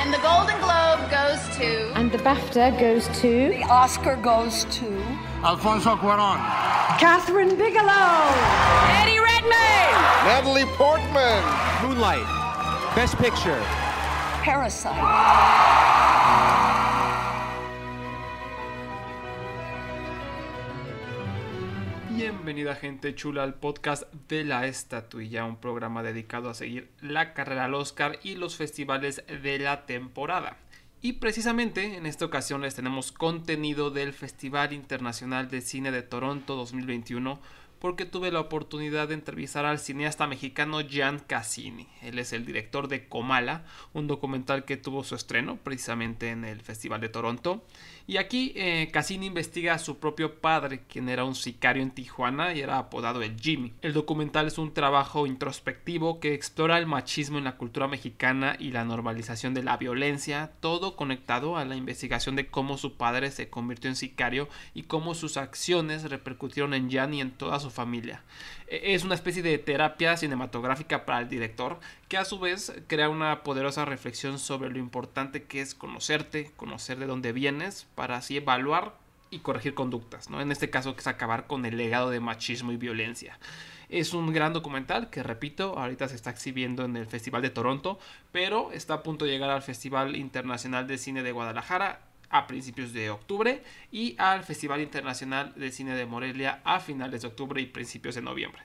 And the Golden Globe goes to. And the BAFTA goes to. The Oscar goes to. Alfonso Cuaron. Catherine Bigelow. Eddie Redmayne. Natalie Portman. Moonlight. Best Picture. Parasite. Bienvenida gente chula al podcast de la estatuilla, un programa dedicado a seguir la carrera al Oscar y los festivales de la temporada. Y precisamente en esta ocasión les tenemos contenido del Festival Internacional de Cine de Toronto 2021 porque tuve la oportunidad de entrevistar al cineasta mexicano Gian Cassini. Él es el director de Comala, un documental que tuvo su estreno precisamente en el Festival de Toronto. Y aquí eh, Cassini investiga a su propio padre, quien era un sicario en Tijuana y era apodado el Jimmy. El documental es un trabajo introspectivo que explora el machismo en la cultura mexicana y la normalización de la violencia, todo conectado a la investigación de cómo su padre se convirtió en sicario y cómo sus acciones repercutieron en Jan y en toda su familia. E, es una especie de terapia cinematográfica para el director que a su vez crea una poderosa reflexión sobre lo importante que es conocerte, conocer de dónde vienes, para así evaluar y corregir conductas, ¿no? En este caso que es acabar con el legado de machismo y violencia. Es un gran documental que, repito, ahorita se está exhibiendo en el Festival de Toronto, pero está a punto de llegar al Festival Internacional de Cine de Guadalajara a principios de octubre y al Festival Internacional de Cine de Morelia a finales de octubre y principios de noviembre.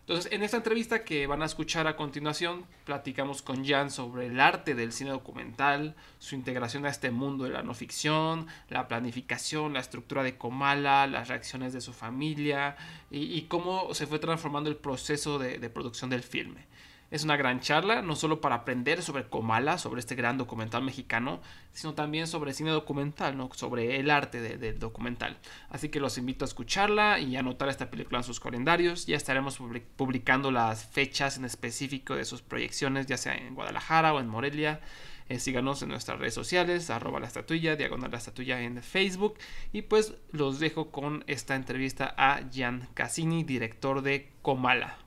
Entonces, en esta entrevista que van a escuchar a continuación, platicamos con Jan sobre el arte del cine documental, su integración a este mundo de la no ficción, la planificación, la estructura de Comala, las reacciones de su familia y, cómo se fue transformando el proceso de producción del filme. Es una gran charla, no solo para aprender sobre Comala, sobre este gran documental mexicano, sino también sobre cine documental, sobre el arte del de documental. Así que los invito a escucharla y a anotar esta película en sus calendarios. Ya estaremos publicando las fechas en específico de sus proyecciones, ya sea en Guadalajara o en Morelia. Eh, síganos en nuestras redes sociales, arroba la estatuilla, diagonal la estatuilla en Facebook. Y pues los dejo con esta entrevista a Gian Cassini, director de Comala.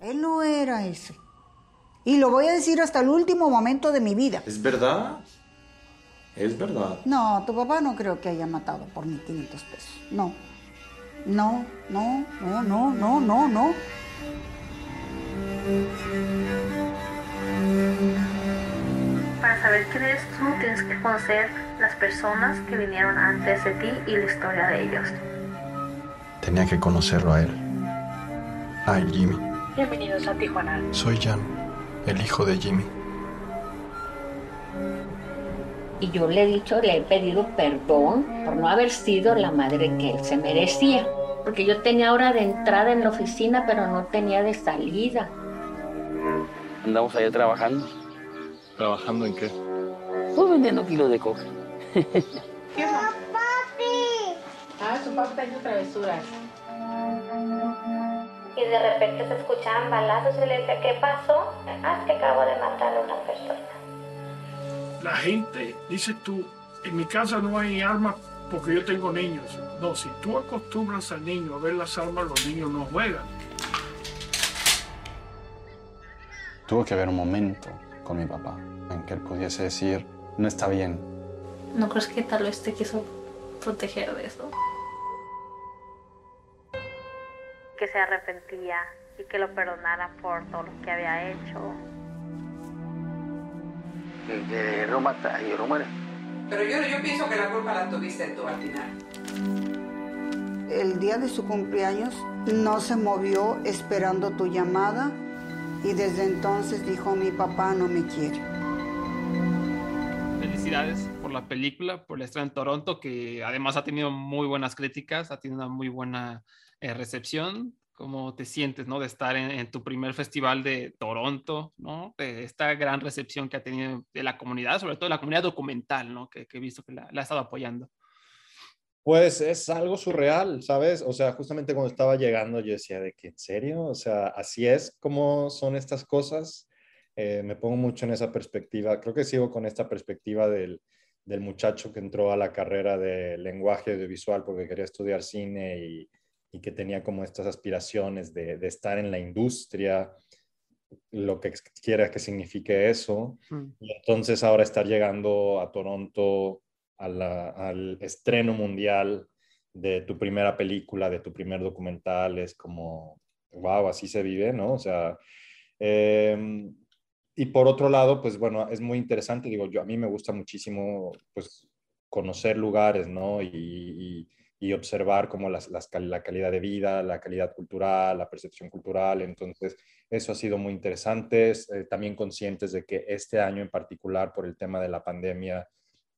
Él no era ese. Y lo voy a decir hasta el último momento de mi vida. ¿Es verdad? Es verdad. No, tu papá no creo que haya matado por 1500 pesos. No. No, no, no, no, no, no, no. Para saber quién eres tú, tienes que conocer las personas que vinieron antes de ti y la historia de ellos. Tenía que conocerlo a él. A Jimmy. Bienvenidos a Tijuana. Soy Jan, el hijo de Jimmy. Y yo le he dicho, le he pedido perdón por no haber sido la madre que él se merecía. Porque yo tenía hora de entrada en la oficina, pero no tenía de salida. Andamos allá trabajando. ¿Trabajando en qué? Pues vendiendo kilos de coca. ¿Qué más? ¡Papi! Ah, su papá está haciendo travesuras. Y de repente se escuchaban balazos y le decía, ¿qué pasó? Ah, es que acabo de matar a una persona. La gente, dices tú, en mi casa no hay armas porque yo tengo niños. No, si tú acostumbras al niño a ver las armas, los niños no juegan. Tuvo que haber un momento con mi papá en que él pudiese decir, no está bien. ¿No crees que tal vez te quiso proteger de eso? Se arrepentía y que lo perdonara por todo lo que había hecho. Que lo mata y lo muere. Pero yo, yo pienso que la culpa la tuviste tú al final. El día de su cumpleaños no se movió esperando tu llamada y desde entonces dijo mi papá no me quiere. Felicidades por la película, por la estreno en Toronto, que además ha tenido muy buenas críticas, ha tenido una muy buena eh, recepción. ¿Cómo te sientes, no? De estar en, en, tu primer festival de Toronto, ¿no? De esta gran recepción que ha tenido de la comunidad, sobre todo la comunidad documental, ¿no? Que, que he visto que la, la ha estado apoyando. Pues es algo surreal, ¿sabes? O sea, justamente cuando estaba llegando yo decía de que, ¿en serio? O sea, así es como son estas cosas. Eh, me pongo mucho en esa perspectiva. Creo que sigo con esta perspectiva del, del muchacho que entró a la carrera de lenguaje audiovisual porque quería estudiar cine y, y que tenía como estas aspiraciones de, de, estar en la industria. lo que quiera que signifique eso. Mm. Y entonces ahora estar llegando a Toronto a la- al estreno mundial de tu primera película, de tu primer documental, es como, wow, así se vive, ¿no? O sea, em, y por otro lado, pues bueno, es muy interesante, digo, yo a mí me gusta muchísimo, pues, conocer lugares, ¿no? Y, y- y observar como las, la calidad de vida, la calidad cultural, la percepción cultural. Entonces, eso ha sido muy interesante. Eh, también conscientes de que este año en particular, por el tema de la pandemia,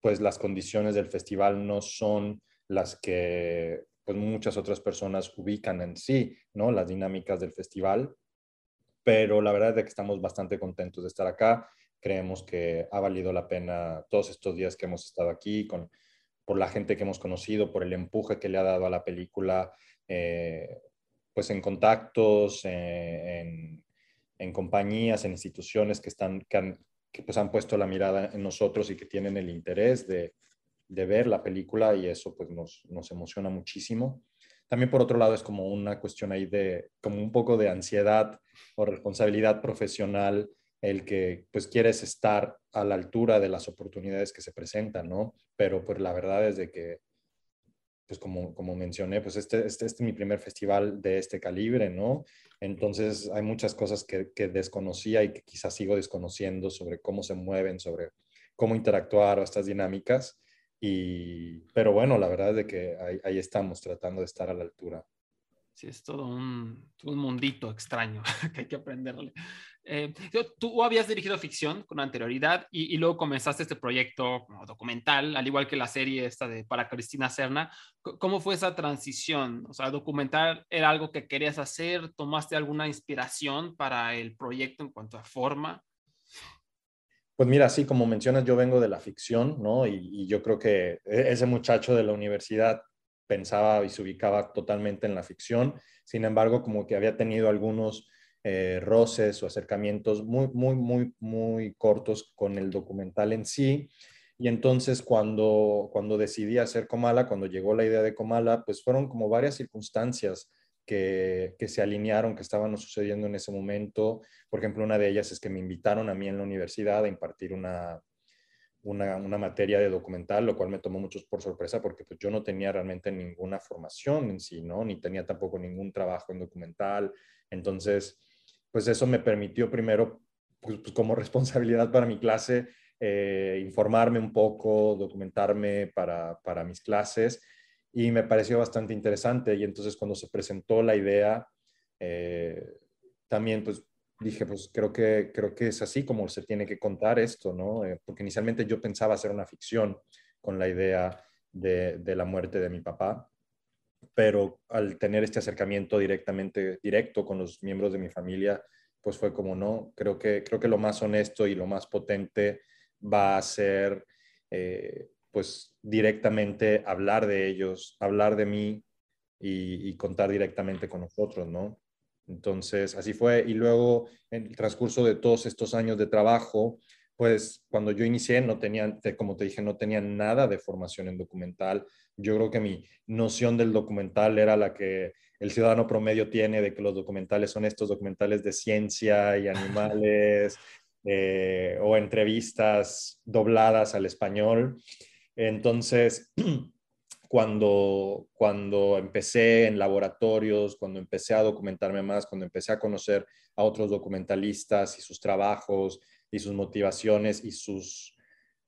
pues las condiciones del festival no son las que pues muchas otras personas ubican en sí, ¿no? Las dinámicas del festival. Pero la verdad es que estamos bastante contentos de estar acá. Creemos que ha valido la pena todos estos días que hemos estado aquí, con, por la gente que hemos conocido, por el empuje que le ha dado a la película, eh, pues en contactos, eh, en, compañías, en instituciones que, están, que, han, pues han puesto la mirada en nosotros y que tienen el interés de, de ver la película y eso pues nos, nos emociona muchísimo. También por otro lado es como una cuestión ahí de, como un poco de ansiedad o responsabilidad profesional, el que pues quieres estar a la altura de las oportunidades que se presentan, ¿no? Pero pues la verdad es de que, pues como, como mencioné, pues este, este, este es mi primer festival de este calibre, ¿no? Entonces hay muchas cosas que, que desconocía y que quizás sigo desconociendo sobre cómo se mueven, sobre cómo interactuar o estas dinámicas. Y, pero bueno, la verdad es de que ahí, ahí estamos tratando de estar a la altura. Sí, es todo un, un mundito extraño que hay que aprenderle. Eh, tú habías dirigido ficción con anterioridad y, y, luego comenzaste este proyecto documental, al igual que la serie esta de para Cristina Serna. ¿Cómo fue esa transición? O sea, documental era algo que querías hacer, ¿tomaste alguna inspiración para el proyecto en cuanto a forma? Pues mira, sí, como mencionas, yo vengo de la ficción, ¿no? Y, y yo creo que e, ese muchacho de la universidad pensaba y se ubicaba totalmente en la ficción. Sin embargo, como que había tenido algunos eh, roces o acercamientos muy, muy, muy, muy cortos con el documental en sí. Y entonces cuando, cuando decidí hacer Comala, cuando llegó la idea de Comala, pues fueron como varias circunstancias que, que, se alinearon, que estaban sucediendo en ese momento. Por ejemplo, una de ellas es que me invitaron a mí en la universidad a impartir una, una, una, materia de documental, lo cual me tomó mucho por sorpresa porque pues, yo no tenía realmente ninguna formación en sí, ¿no? Ni tenía tampoco ningún trabajo en documental. Entonces, pues eso me permitió primero, pues, pues como responsabilidad para mi clase, eh, informarme un poco, documentarme para, para mis clases y me pareció bastante interesante. Y entonces cuando se presentó la idea, eh, también pues dije, pues creo que, creo que es así como se tiene que contar esto, ¿no? Eh, porque inicialmente yo pensaba hacer una ficción con la idea de, de, la muerte de mi papá, pero al tener este acercamiento directamente, directo con los miembros de mi familia, pues fue como, no, creo que, creo que lo más honesto y lo más potente va a ser, eh, pues directamente hablar de ellos, hablar de mí y, y contar directamente con nosotros, ¿no? Entonces, así fue. Y luego, en el transcurso de todos estos años de trabajo, pues cuando yo inicié, no tenía, como te dije, no tenía nada de formación en documental. Yo creo que mi noción del documental era la que el ciudadano promedio tiene de que los documentales son estos documentales de ciencia y animales eh, o entrevistas dobladas al español. Entonces, cuando, cuando empecé en laboratorios, cuando empecé a documentarme más, cuando empecé a conocer a otros documentalistas y sus trabajos y sus motivaciones y sus,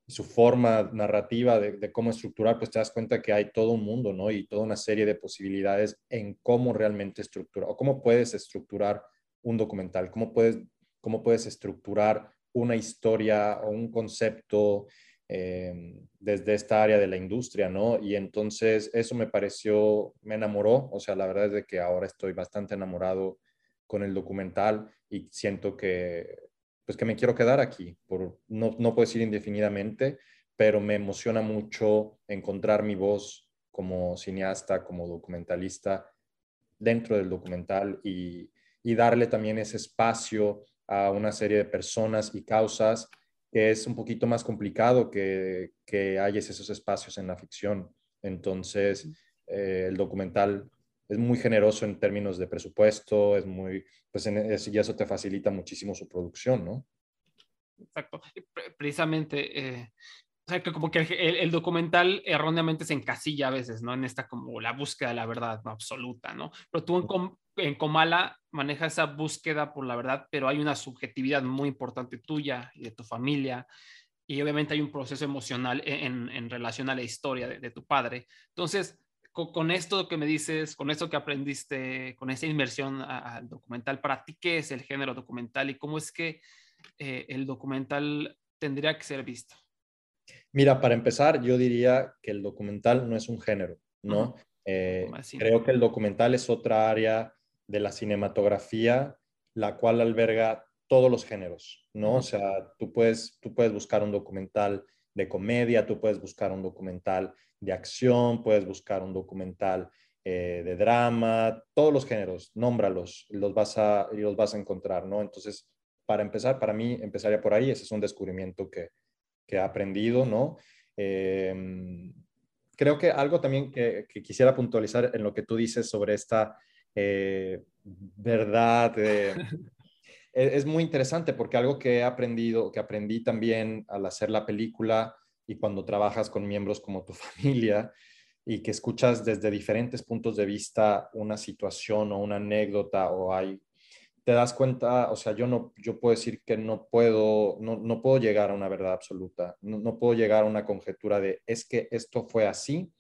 su forma narrativa de, cómo estructurar, pues te das cuenta que hay todo un mundo, ¿no? Y toda una serie de posibilidades en cómo realmente estructurar o cómo puedes estructurar un documental, cómo puedes, cómo puedes estructurar una historia o un concepto eh, desde esta área de la industria, ¿no? Y entonces eso me pareció, me enamoró, o sea, la verdad es de que ahora estoy bastante enamorado con el documental y siento que, pues que me quiero quedar aquí, por, no, no puedo decir indefinidamente, pero me emociona mucho encontrar mi voz como cineasta, como documentalista dentro del documental y, y darle también ese espacio a una serie de personas y causas que es un poquito más complicado que, que hayas esos espacios en la ficción. Entonces, eh, el documental es muy generoso en términos de presupuesto, es muy, pues en, es, y eso te facilita muchísimo su producción, ¿no? Exacto. Precisamente, eh, o sea, que como que el, el, documental erróneamente se encasilla a veces, ¿no? En esta como la búsqueda de la verdad absoluta, ¿no? Pero tú en, en Comala manejas esa búsqueda por la verdad, pero hay una subjetividad muy importante tuya y de tu familia. Y obviamente hay un proceso emocional en, en relación a la historia de, de tu padre. Entonces, con, con, esto que me dices, con esto que aprendiste, con esa inmersión al documental, ¿para ti qué es el género documental y cómo es que eh, el documental tendría que ser visto? Mira, para empezar, yo diría que el documental no es un género, ¿no? Uh -huh. eh, creo que el documental es otra área de la cinematografía, la cual alberga todos los géneros, ¿no? O sea, tú puedes, tú puedes buscar un documental de comedia, tú puedes buscar un documental de acción, puedes buscar un documental eh, de drama, todos los géneros, nómbralos, los vas a, y los vas a encontrar, ¿no? Entonces, para empezar, para mí, empezaría por ahí, ese es un descubrimiento que, que he aprendido, ¿no? Eh, creo que algo también que, que, quisiera puntualizar en lo que tú dices sobre esta eh, verdad eh, es muy interesante porque algo que he aprendido, que aprendí también al hacer la película y cuando trabajas con miembros como tu familia y que escuchas desde diferentes puntos de vista una situación o una anécdota o hay te das cuenta, o sea, yo no, yo puedo decir que no puedo, no, no puedo llegar a una verdad absoluta, no, no, puedo llegar a una conjetura de es que esto fue así,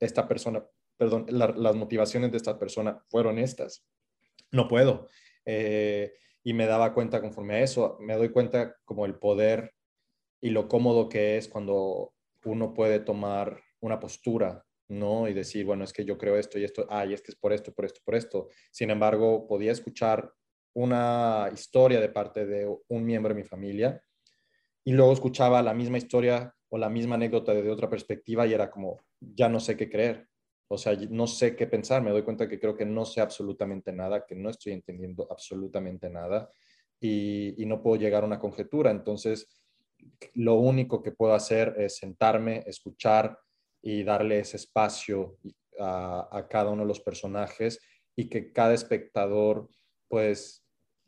esta persona, perdón, la, las motivaciones de esta persona fueron estas, no puedo. Eh, y me daba cuenta conforme a eso, me doy cuenta como el poder y lo cómodo que es cuando uno puede tomar una postura ¿no? Y decir, bueno, es que yo creo esto y esto, ah, es que es por esto, por esto, por esto. Sin embargo, podía escuchar una historia de parte de un miembro de mi familia y luego escuchaba la misma historia o la misma anécdota desde otra perspectiva y era como, ya no sé qué creer. O sea, no sé qué pensar, me doy cuenta que creo que no sé absolutamente nada, que no estoy entendiendo absolutamente nada y no puedo llegar a una conjetura. Entonces, lo único que puedo hacer es sentarme, escuchar, y darle ese espacio a, cada uno de los personajes y que cada espectador, pues,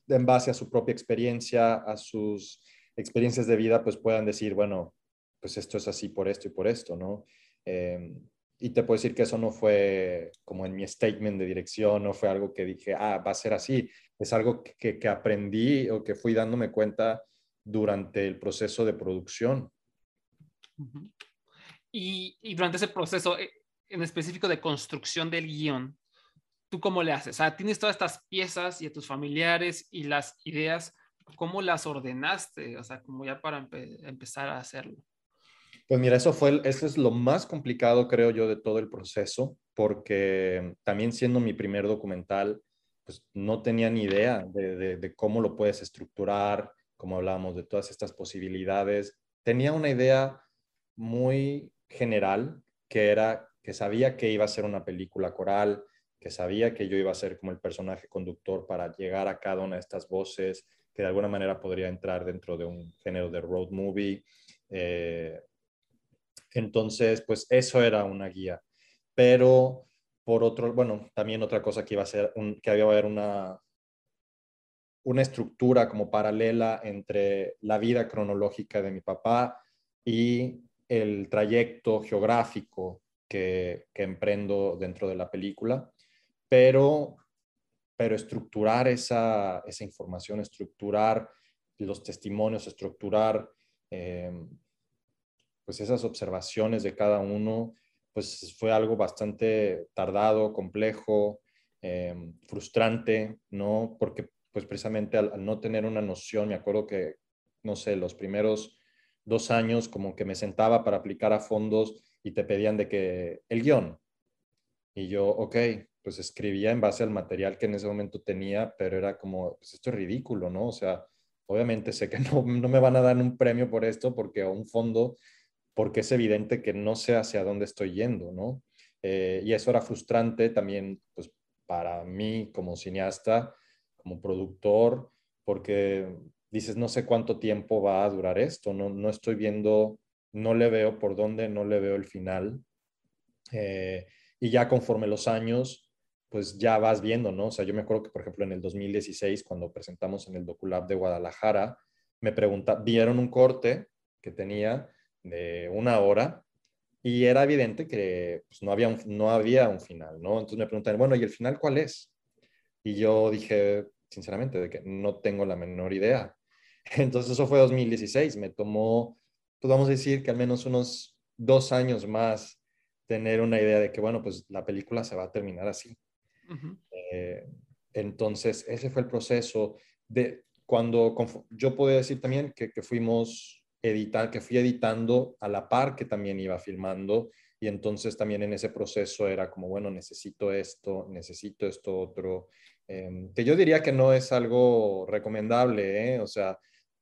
en base a su propia experiencia, a sus experiencias de vida, pues puedan decir, bueno, pues esto es así por esto y por esto, ¿no? Eh, y te puedo decir que eso no fue como en mi statement de dirección, no fue algo que dije, ah, va a ser así, es algo que aprendí o que fui dándome cuenta durante el proceso de producción. Y, y, durante ese proceso eh, en específico de construcción del guion, ¿tú cómo le haces? O sea, tienes todas estas piezas y a tus familiares y las ideas, ¿cómo las ordenaste? O sea, como ya para empe empezar a hacerlo. Pues mira, eso, fue, eso es lo más complicado, creo yo, de todo el proceso, porque también siendo mi primer documental, pues no tenía ni idea de, de, de cómo lo puedes estructurar, como hablábamos de todas estas posibilidades. Tenía una idea muy general, que era que sabía que iba a ser una película coral, que sabía que yo iba a ser como el personaje conductor para llegar a cada una de estas voces, que de alguna manera podría entrar dentro de un género de road movie. Eh, entonces, pues eso era una guía. Pero por otro, bueno, también otra cosa que iba a ser, un, que había haber una, una estructura como paralela entre la vida cronológica de mi papá y el trayecto geográfico que, que, emprendo dentro de la película, pero, pero estructurar esa, esa información, estructurar los testimonios, estructurar eh, pues esas observaciones de cada uno, pues fue algo bastante tardado, complejo, eh, frustrante, ¿no? Porque pues precisamente al, no tener una noción, me acuerdo que, no sé, los primeros dos años como que me sentaba para aplicar a fondos y te pedían de que el guion. Y yo, ok, pues escribía en base al material que en ese momento tenía, pero era como, pues esto es ridículo, ¿no? O sea, obviamente sé que no, no me van a dar un premio por esto porque a un fondo, porque es evidente que no sé hacia dónde estoy yendo, ¿no? Eh, y eso era frustrante también, pues para mí como cineasta, como productor, porque dices, no sé cuánto tiempo va a durar esto, no, no estoy viendo, no le veo por dónde, no le veo el final. Eh, y ya conforme los años, pues ya vas viendo, ¿no? O sea, yo me acuerdo que, por ejemplo, en el 2016, cuando presentamos en el DocuLab de Guadalajara, me preguntaron, vieron un corte que tenía de una hora y era evidente que pues, no, había un, no había un final, ¿no? Entonces me preguntaron, bueno, ¿y el final cuál es? Y yo dije, sinceramente, de que no tengo la menor idea. Entonces eso fue 2016, me tomó, pues vamos a decir que al menos unos dos años más tener una idea de que, bueno, pues la película se va a terminar así. Eh, entonces, ese fue el proceso de cuando yo puedo decir también que, que fuimos editar, que fui editando a la par que también iba filmando y entonces también en ese proceso era como, bueno, necesito esto, necesito esto otro, em, que yo diría que no es algo recomendable, ¿eh? o sea,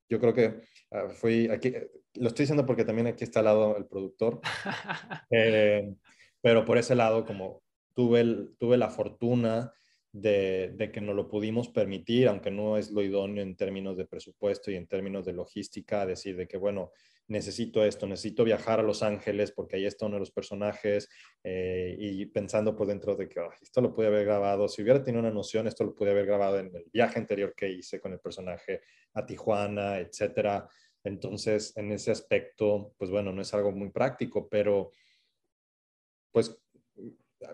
yo creo que uh, fui aquí, lo estoy diciendo porque también aquí está al lado el productor, eh, pero por ese lado como tuve, el, tuve la fortuna de, de, que no lo pudimos permitir, aunque no es lo idóneo en términos de presupuesto y en términos de logística, decir de que, bueno, necesito esto, necesito viajar a Los Ángeles porque ahí está uno de los personajes eh, y pensando por dentro de que esto lo pude haber grabado, si hubiera tenido una noción, esto lo pude haber grabado en el viaje anterior que hice con el personaje a Tijuana, etcétera. Entonces, en ese aspecto, pues bueno, no es algo muy práctico, pero pues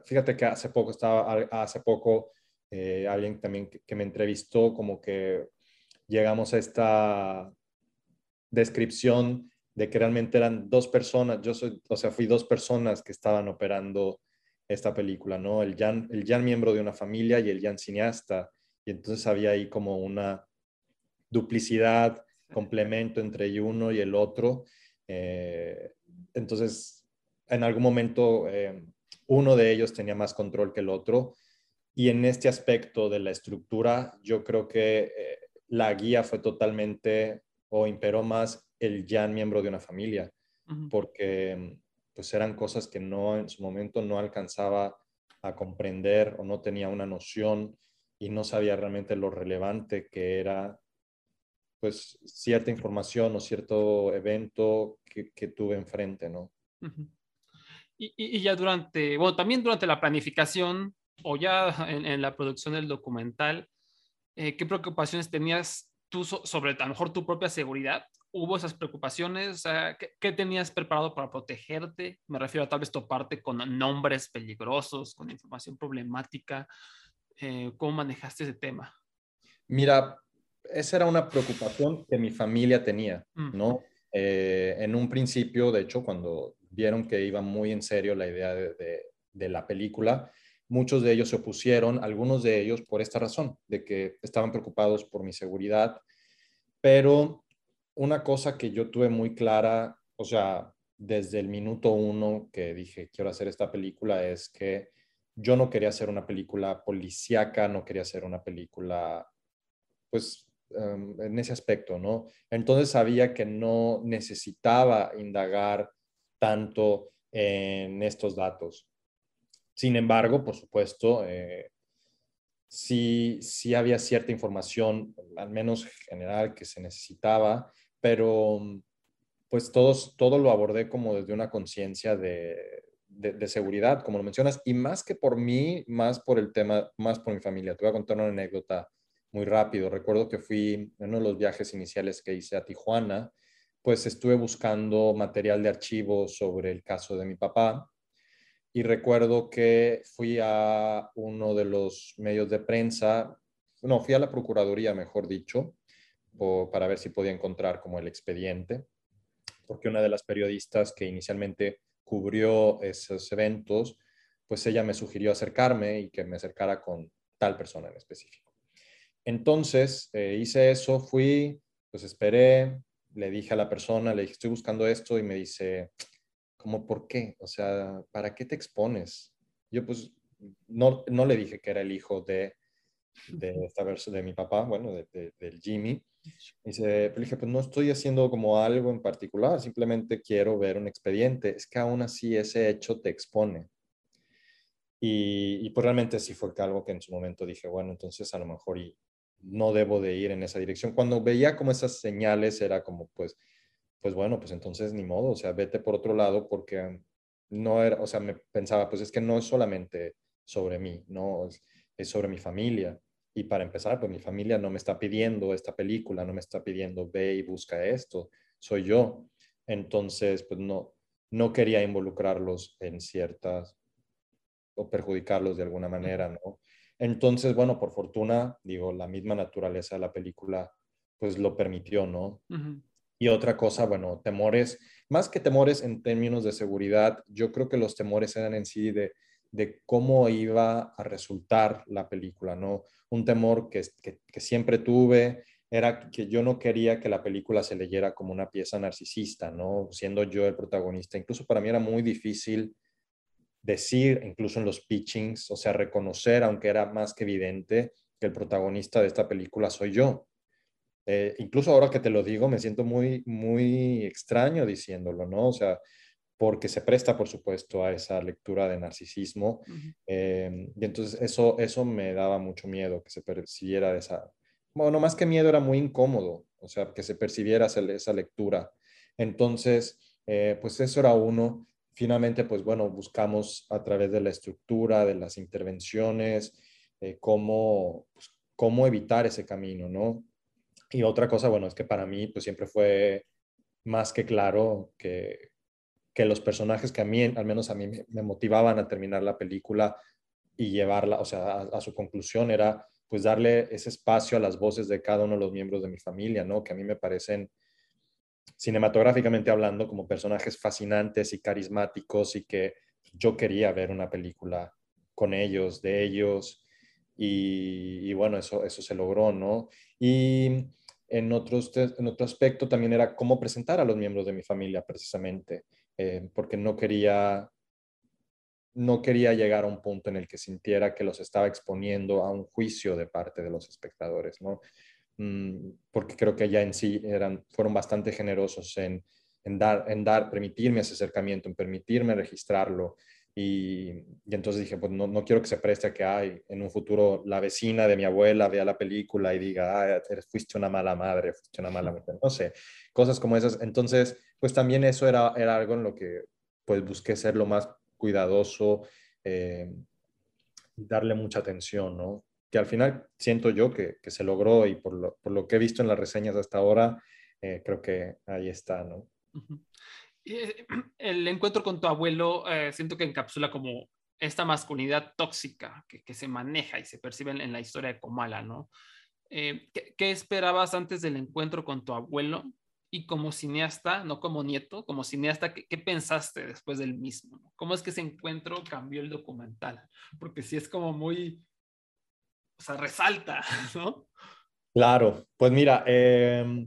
fíjate que hace poco estaba, hace poco eh, alguien también que, me entrevistó, como que llegamos a esta descripción de que realmente eran dos personas, yo soy, o sea, fui dos personas que estaban operando esta película, ¿no? El Jan, el Jan miembro de una familia y el Jan cineasta. Y entonces había ahí como una duplicidad, complemento entre uno y el otro. Eh, entonces, en algún momento, eh, uno de ellos tenía más control que el otro. Y en este aspecto de la estructura, yo creo que eh, la guía fue totalmente o imperó más el ya miembro de una familia, porque pues eran cosas que no en su momento no alcanzaba a comprender o no tenía una noción y no sabía realmente lo relevante que era pues cierta información o cierto evento que, tuve enfrente, ¿no? y, ya durante, bueno, también durante la planificación o ya en, la producción del documental, eh, ¿qué preocupaciones tenías tú sobre a lo mejor tu propia seguridad? ¿Hubo esas preocupaciones? ¿qué, tenías preparado para protegerte? Me refiero a tal vez toparte con nombres peligrosos, con información problemática. Eh, ¿Cómo manejaste ese tema? Mira, esa era una preocupación que mi familia tenía, mm. ¿no? Eh, en un principio, de hecho, cuando vieron que iba muy en serio la idea de, de la película, muchos de ellos se opusieron, algunos de ellos por esta razón, de que estaban preocupados por mi seguridad, pero una cosa que yo tuve muy clara, o sea, desde el minuto uno que dije quiero hacer esta película es que yo no quería hacer una película policíaca, no quería hacer una película, pues, em, en ese aspecto, ¿no? Entonces sabía que no necesitaba indagar tanto en estos datos. Sin embargo, por supuesto, eh, sí, sí había cierta información, al menos general, que se necesitaba pero mm, pues todos, todo lo abordé como desde una conciencia de, de, seguridad, como lo mencionas, y más que por mí, más por el tema, más por mi familia. Te voy a contar una anécdota muy rápido. Recuerdo que fui en uno de los viajes iniciales que hice a Tijuana, pues estuve buscando material de archivo sobre el caso de mi papá y recuerdo que fui a uno de los medios de prensa, no, fui a la Procuraduría, mejor dicho, para ver si podía encontrar como el expediente, porque una de las periodistas que inicialmente cubrió esos eventos, pues ella me sugirió acercarme y que me acercara con tal persona en específico. Entonces eh, hice eso, fui, pues esperé, le dije a la persona, le dije, estoy buscando esto y me dice, ¿cómo por qué? O sea, ¿para qué te expones? Yo pues no, no le dije que era el hijo de, de esta de mi papá, bueno, de, del Jimmy, Dice, pero dije, pues no estoy haciendo como algo en particular, simplemente quiero ver un expediente. Es que aún así ese hecho te expone. Y, y pues realmente sí fue algo que en su momento dije, bueno, entonces a lo mejor y no debo de ir en esa dirección. Cuando veía como esas señales era como, pues, pues bueno, pues entonces ni modo, o sea, vete por otro lado porque no era, o sea, me pensaba, pues es que no es solamente sobre mí, ¿no? es sobre mi familia. Y para empezar, pues mi familia no me está pidiendo esta película, no me está pidiendo ve y busca esto, soy yo. Entonces, pues no, no quería involucrarlos en ciertas o perjudicarlos de alguna manera, ¿no? Entonces, bueno, por fortuna, digo, la misma naturaleza de la película, pues lo permitió, ¿no? Y otra cosa, bueno, temores, más que temores en términos de seguridad, yo creo que los temores eran en sí de, de cómo iba a resultar la película, ¿no? Un temor que, que, siempre tuve era que yo no quería que la película se leyera como una pieza narcisista, ¿no? Siendo yo el protagonista. Incluso para mí era muy difícil decir, incluso en los pitchings, o sea, reconocer, aunque era más que evidente, que el protagonista de esta película soy yo. Eh, incluso ahora que te lo digo, me siento muy, muy extraño diciéndolo, ¿no? O sea, porque se presta, por supuesto, a esa lectura de narcisismo. Eh, y entonces eso, eso me daba mucho miedo, que se percibiera de esa... Bueno, más que miedo, era muy incómodo, o sea, que se percibiera esa, lectura. Entonces, eh, pues eso era uno finalmente, pues bueno, buscamos a través de la estructura, de las intervenciones, eh, cómo, pues, cómo evitar ese camino, ¿no? Y otra cosa, bueno, es que para mí, pues siempre fue más que claro que, que los personajes que a mí, al menos a mí, me motivaban a terminar la película y llevarla, o sea, a, a su conclusión era pues darle ese espacio a las voces de cada uno de los miembros de mi familia, ¿no? Que a mí me parecen cinematográficamente hablando, como personajes fascinantes y carismáticos y que yo quería ver una película con ellos, de ellos, y, bueno, eso, eso se logró, ¿no? Y en, otros, en otro aspecto también era cómo presentar a los miembros de mi familia, precisamente, eh, porque no quería, no quería llegar a un punto en el que sintiera que los estaba exponiendo a un juicio de parte de los espectadores, ¿no? Mm, porque creo que ya en sí eran, fueron bastante generosos en, en, dar, en dar, permitirme ese acercamiento, en permitirme registrarlo. Y, y entonces dije, pues no, no, quiero que se preste a que hay en un futuro la vecina de mi abuela vea la película y diga, ah, fuiste una mala madre, fuiste una mala mujer, no sé, cosas como esas. Entonces, pues también eso era, era algo en lo que pues busqué ser lo más cuidadoso, eh, darle mucha atención, ¿no? que al final siento yo que, que se logró y por lo, por lo, que he visto en las reseñas hasta ahora, eh, creo que ahí está, ¿no? Eh, el encuentro con tu abuelo eh, siento que encapsula como esta masculinidad tóxica que, se maneja y se percibe en, la historia de Comala, ¿no? Eh, ¿qué, ¿qué, esperabas antes del encuentro con tu abuelo? Y como cineasta, no como nieto, como cineasta, ¿qué, pensaste después del mismo? ¿Cómo es que ese encuentro cambió el documental? Porque sí es como muy o sea, resalta, ¿no? Claro, pues mira, eh,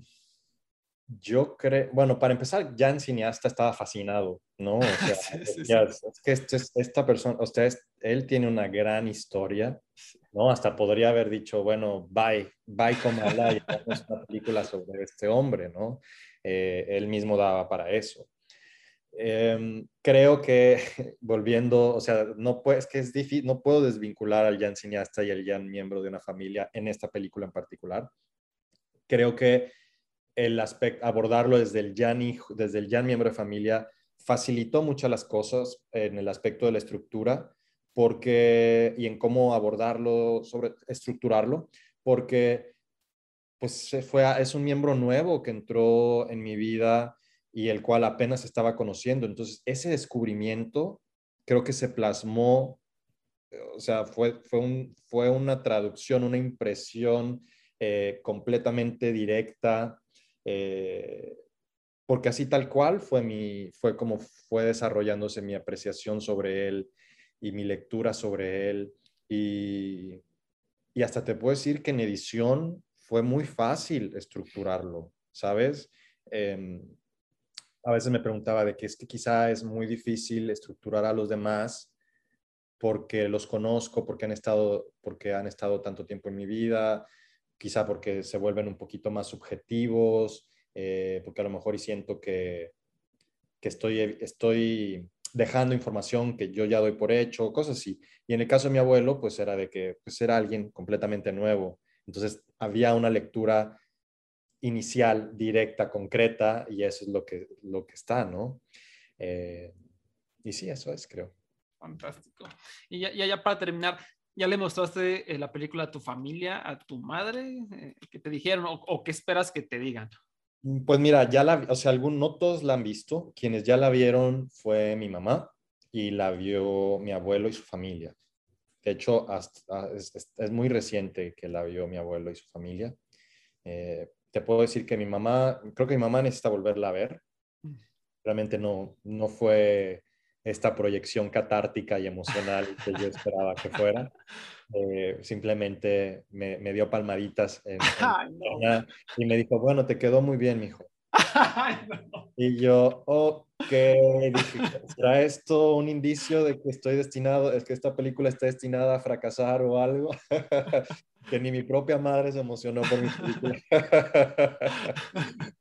yo creo, bueno, para empezar, ya en cineasta estaba fascinado, ¿no? O sea, sí, sí, ya, sí. es que este, esta persona, usted, él tiene una gran historia, ¿no? Hasta podría haber dicho, bueno, bye, bye Comala y hagamos una película sobre este hombre, ¿no? Eh, él mismo daba para eso. Eh, creo que volviendo, o sea, no puedes que es difícil, no puedo desvincular al Jan cineasta y al Jan miembro de una familia en esta película en particular. Creo que el aspecto, abordarlo desde el Jan, hijo, desde el Jan miembro de familia facilitó muchas las cosas en el aspecto de la estructura porque, y en cómo abordarlo, sobre estructurarlo, porque pues fue, es un miembro nuevo que entró en mi vida y el cual apenas estaba conociendo. Entonces, ese descubrimiento creo que se plasmó, o sea, fue, fue, un, fue una traducción, una impresión eh, completamente directa, eh, porque así tal cual fue, mi, fue como fue desarrollándose mi apreciación sobre él y mi lectura sobre él. Y, y hasta te puedo decir que en edición fue muy fácil estructurarlo, ¿sabes? Eh, a veces me preguntaba de que es que quizá es muy difícil estructurar a los demás porque los conozco, porque han estado, porque han estado tanto tiempo en mi vida, quizá porque se vuelven un poquito más subjetivos, eh, porque a lo mejor y siento que, que estoy, estoy dejando información que yo ya doy por hecho, cosas así. Y en el caso de mi abuelo, pues era de que pues era alguien completamente nuevo. Entonces había una lectura inicial, directa, concreta, y eso es lo que, lo que está, ¿no? Eh, y sí, eso es, creo. Fantástico. Y ya, ya, para terminar, ¿Ya le mostraste eh, la película a tu familia, a tu madre? Eh, ¿Qué te dijeron o, o, qué esperas que te digan? Mm, pues mira, ya la, o sea, algún, no todos la han visto. Quienes ya la vieron fue mi mamá y la vio mi abuelo y su familia. De hecho, hasta, es, es, es, muy reciente que la vio mi abuelo y su familia. Eh, te puedo decir que mi mamá, creo que mi mamá necesita volverla a ver. Realmente no, no fue esta proyección catártica y emocional que yo esperaba que fuera. Eh, simplemente me, me, dio palmaditas en, en no. y me dijo, bueno, te quedó muy bien, mijo. No. Y yo, ok, dije, ¿será esto un indicio de que estoy destinado, es que esta película está destinada a fracasar o algo? que ni mi propia madre se emocionó por mi película.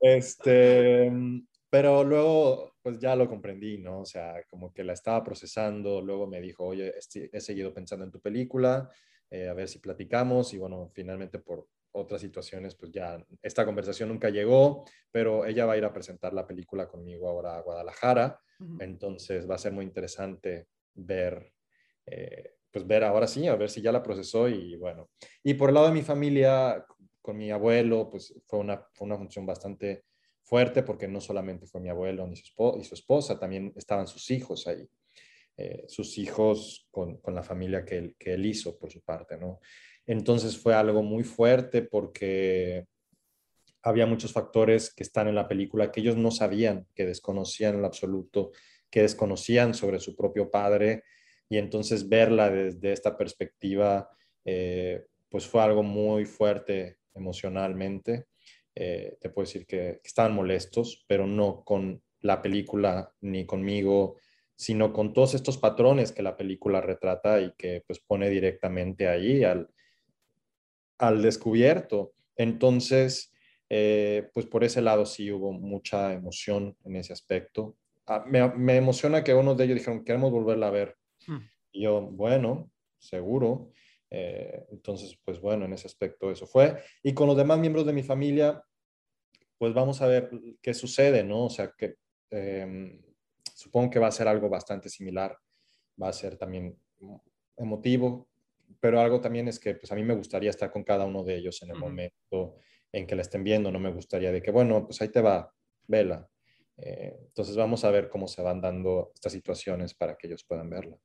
este, pero luego, pues ya lo comprendí, ¿no? O sea, como que la estaba procesando, luego me dijo, oye, he seguido pensando en tu película, eh, a ver si platicamos, y bueno, finalmente por otras situaciones, pues ya esta conversación nunca llegó, pero ella va a ir a presentar la película conmigo ahora a Guadalajara, uh -huh. entonces va a ser muy interesante ver, eh, pues ver ahora sí, a ver si ya la procesó y bueno. Y por el lado de mi familia, con mi abuelo, pues fue una, fue una función bastante fuerte porque no solamente fue mi abuelo ni su, esposa, y su esposa, también estaban sus hijos ahí. Eh, sus hijos con, con la familia que él, que él, hizo por su parte, ¿no? Entonces fue algo muy fuerte porque había muchos factores que están en la película que ellos no sabían, que desconocían en absoluto, que desconocían sobre su propio padre y entonces verla desde esta perspectiva eh, pues fue algo muy fuerte emocionalmente. Eh, te puedo decir que, que estaban molestos, pero no con la película ni conmigo, sino con todos estos patrones que la película retrata y que pues pone directamente ahí al, al descubierto. Entonces, eh, pues por ese lado sí hubo mucha emoción en ese aspecto. Ah, me, me, emociona que uno de ellos dijeron, queremos volverla a ver. Hmm. Y yo, bueno, seguro. Eh, entonces, pues bueno, en ese aspecto eso fue. Y con los demás miembros de mi familia, pues vamos a ver qué sucede, ¿no? O sea, que eh, supongo que va a ser algo bastante similar. Va a ser también emotivo, pero algo también es que pues a mí me gustaría estar con cada uno de ellos en el uh -huh. momento en que la estén viendo, no me gustaría de que, bueno, pues ahí te va, vela. Eh, entonces vamos a ver cómo se van dando estas situaciones para que ellos puedan verla.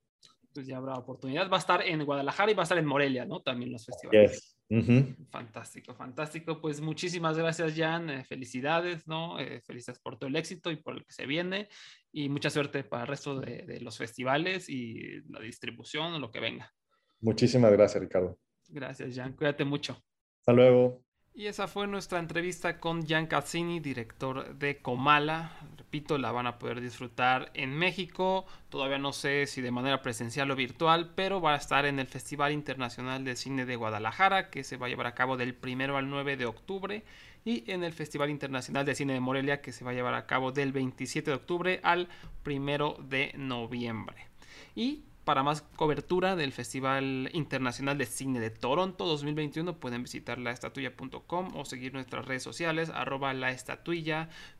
Pues ya habrá oportunidad. Va a estar en Guadalajara y va a estar en Morelia, ¿no? También los festivales. Yes. Uh -huh. Fantástico, fantástico. Pues muchísimas gracias, Jan. Eh, felicidades, ¿no? Eh, felicidades por todo el éxito y por el que se viene. Y mucha suerte para el resto de, de los festivales y la distribución o lo que venga. Muchísimas gracias, Ricardo. Gracias, Jan. Cuídate mucho. Hasta luego. Y esa fue nuestra entrevista con Jan Cazzini, director de Comala. Repito, la van a poder disfrutar en México. Todavía no sé si de manera presencial o virtual, pero va a estar en el Festival Internacional de Cine de Guadalajara, que se va a llevar a cabo del 1 al 9 de octubre, y en el Festival Internacional de Cine de Morelia, que se va a llevar a cabo del 27 de octubre al 1 de noviembre. Y para más cobertura del Festival Internacional de Cine de Toronto 2021 pueden visitar laestatuya.com o seguir nuestras redes sociales arroba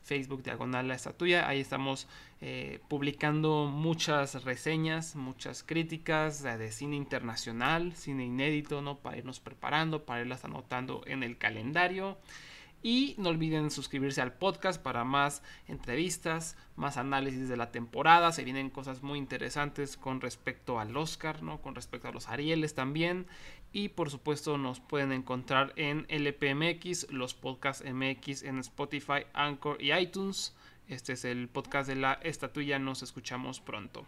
Facebook diagonal la estatuya. Ahí estamos eh, publicando muchas reseñas, muchas críticas de cine internacional, cine inédito, ¿no? para irnos preparando, para irlas anotando en el calendario. Y no olviden suscribirse al podcast para más entrevistas, más análisis de la temporada. Se vienen cosas muy interesantes con respecto al Oscar, ¿no? Con respecto a los Arieles también. Y por supuesto nos pueden encontrar en LPMX, los podcasts MX en Spotify, Anchor y iTunes. Este es el podcast de la estatuilla. Nos escuchamos pronto.